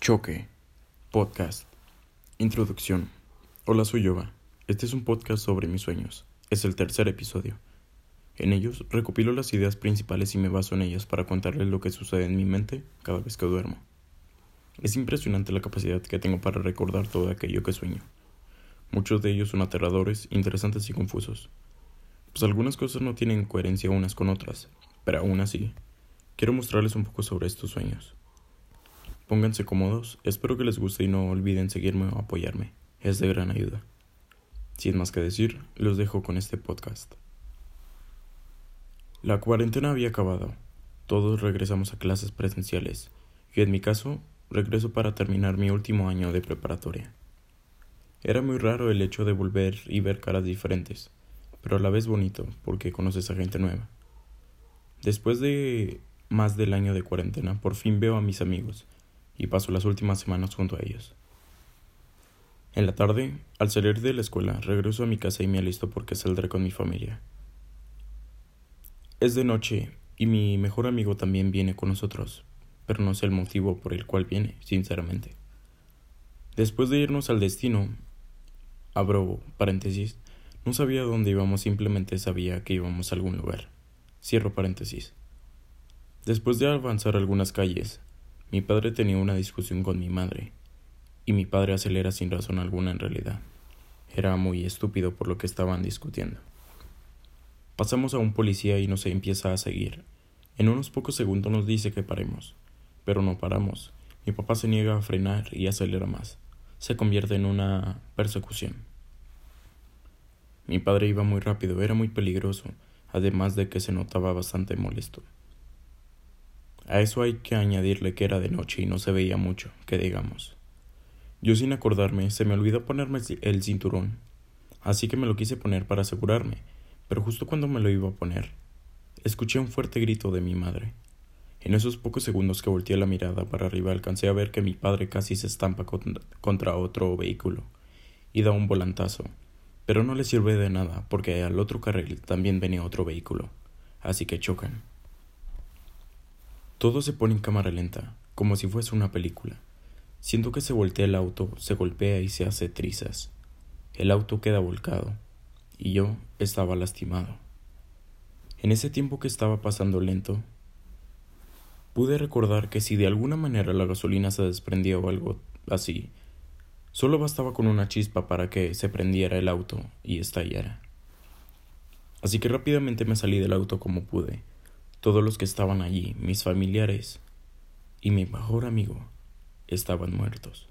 Choque. Podcast. Introducción. Hola, soy Yoba. Este es un podcast sobre mis sueños. Es el tercer episodio. En ellos recopilo las ideas principales y me baso en ellas para contarles lo que sucede en mi mente cada vez que duermo. Es impresionante la capacidad que tengo para recordar todo aquello que sueño. Muchos de ellos son aterradores, interesantes y confusos. Pues algunas cosas no tienen coherencia unas con otras, pero aún así, quiero mostrarles un poco sobre estos sueños. Pónganse cómodos, espero que les guste y no olviden seguirme o apoyarme, es de gran ayuda. Sin más que decir, los dejo con este podcast. La cuarentena había acabado, todos regresamos a clases presenciales, y en mi caso, regreso para terminar mi último año de preparatoria. Era muy raro el hecho de volver y ver caras diferentes, pero a la vez bonito, porque conoces a gente nueva. Después de más del año de cuarentena, por fin veo a mis amigos, y paso las últimas semanas junto a ellos. En la tarde, al salir de la escuela, regreso a mi casa y me alisto porque saldré con mi familia. Es de noche y mi mejor amigo también viene con nosotros, pero no sé el motivo por el cual viene, sinceramente. Después de irnos al destino, abro paréntesis, no sabía dónde íbamos, simplemente sabía que íbamos a algún lugar. Cierro paréntesis. Después de avanzar algunas calles, mi padre tenía una discusión con mi madre, y mi padre acelera sin razón alguna en realidad. Era muy estúpido por lo que estaban discutiendo. Pasamos a un policía y nos empieza a seguir. En unos pocos segundos nos dice que paremos, pero no paramos. Mi papá se niega a frenar y acelera más. Se convierte en una persecución. Mi padre iba muy rápido, era muy peligroso, además de que se notaba bastante molesto. A eso hay que añadirle que era de noche y no se veía mucho, que digamos. Yo sin acordarme se me olvidó ponerme el cinturón, así que me lo quise poner para asegurarme, pero justo cuando me lo iba a poner, escuché un fuerte grito de mi madre. En esos pocos segundos que volteé la mirada para arriba alcancé a ver que mi padre casi se estampa contra otro vehículo y da un volantazo, pero no le sirve de nada porque al otro carril también venía otro vehículo, así que chocan. Todo se pone en cámara lenta, como si fuese una película. Siento que se voltea el auto, se golpea y se hace trizas. El auto queda volcado, y yo estaba lastimado. En ese tiempo que estaba pasando lento, pude recordar que si de alguna manera la gasolina se desprendía o algo así, solo bastaba con una chispa para que se prendiera el auto y estallara. Así que rápidamente me salí del auto como pude todos los que estaban allí, mis familiares y mi mejor amigo, estaban muertos.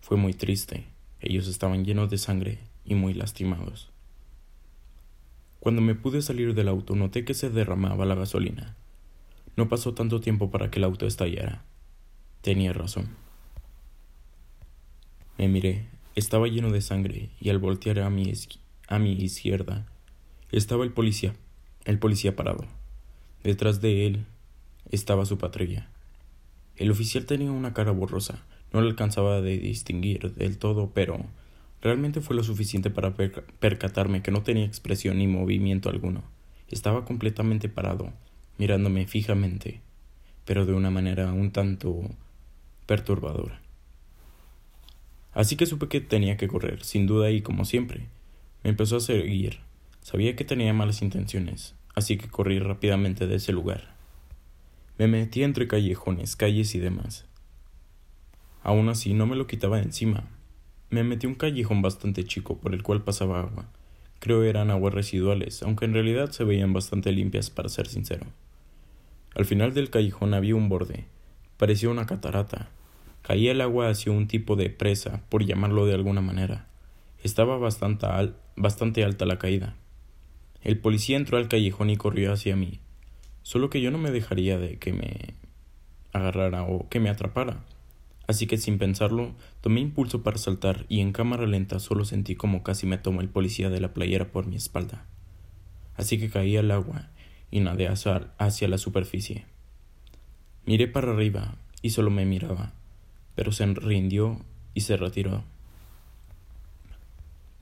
Fue muy triste, ellos estaban llenos de sangre y muy lastimados. Cuando me pude salir del auto noté que se derramaba la gasolina. No pasó tanto tiempo para que el auto estallara. Tenía razón. Me miré, estaba lleno de sangre y al voltear a mi, a mi izquierda estaba el policía, el policía parado. Detrás de él estaba su patrulla. El oficial tenía una cara borrosa, no le alcanzaba de distinguir del todo, pero realmente fue lo suficiente para percatarme que no tenía expresión ni movimiento alguno. Estaba completamente parado, mirándome fijamente, pero de una manera un tanto perturbadora. Así que supe que tenía que correr, sin duda y como siempre. Me empezó a seguir. Sabía que tenía malas intenciones, así que corrí rápidamente de ese lugar. Me metí entre callejones, calles y demás. Aún así no me lo quitaba de encima. Me metí un callejón bastante chico por el cual pasaba agua. Creo eran aguas residuales, aunque en realidad se veían bastante limpias para ser sincero. Al final del callejón había un borde. Parecía una catarata. Caía el agua hacia un tipo de presa, por llamarlo de alguna manera. Estaba bastante, bastante alta la caída. El policía entró al callejón y corrió hacia mí. Solo que yo no me dejaría de que me agarrara o que me atrapara. Así que sin pensarlo, tomé impulso para saltar y en cámara lenta solo sentí como casi me tomó el policía de la playera por mi espalda. Así que caí al agua y nadé hacia la superficie. Miré para arriba y solo me miraba, pero se rindió y se retiró.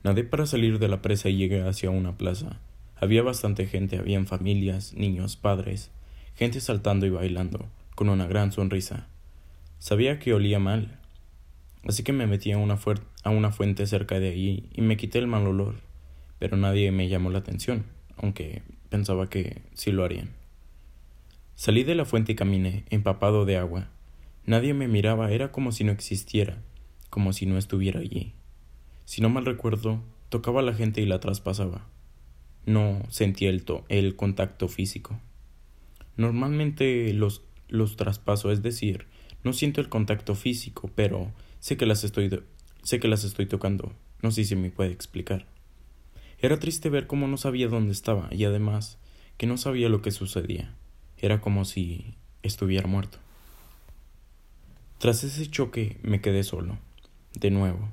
Nadé para salir de la presa y llegué hacia una plaza. Había bastante gente, habían familias, niños, padres, gente saltando y bailando, con una gran sonrisa. Sabía que olía mal, así que me metí a una, a una fuente cerca de allí y me quité el mal olor, pero nadie me llamó la atención, aunque pensaba que sí lo harían. Salí de la fuente y caminé, empapado de agua. Nadie me miraba, era como si no existiera, como si no estuviera allí. Si no mal recuerdo, tocaba a la gente y la traspasaba. No sentía el, el contacto físico. Normalmente los, los traspaso, es decir, no siento el contacto físico, pero sé que las estoy, sé que las estoy tocando. No sé si me puede explicar. Era triste ver cómo no sabía dónde estaba y además que no sabía lo que sucedía. Era como si estuviera muerto. Tras ese choque me quedé solo, de nuevo.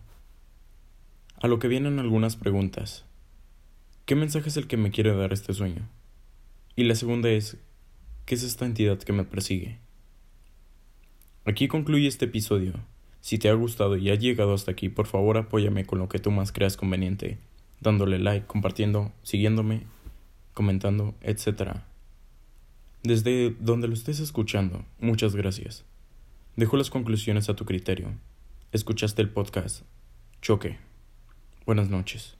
A lo que vienen algunas preguntas. ¿Qué mensaje es el que me quiere dar este sueño? Y la segunda es, ¿qué es esta entidad que me persigue? Aquí concluye este episodio. Si te ha gustado y has llegado hasta aquí, por favor apóyame con lo que tú más creas conveniente dándole like, compartiendo, siguiéndome, comentando, etc. Desde donde lo estés escuchando, muchas gracias. Dejo las conclusiones a tu criterio. Escuchaste el podcast. Choque. Buenas noches.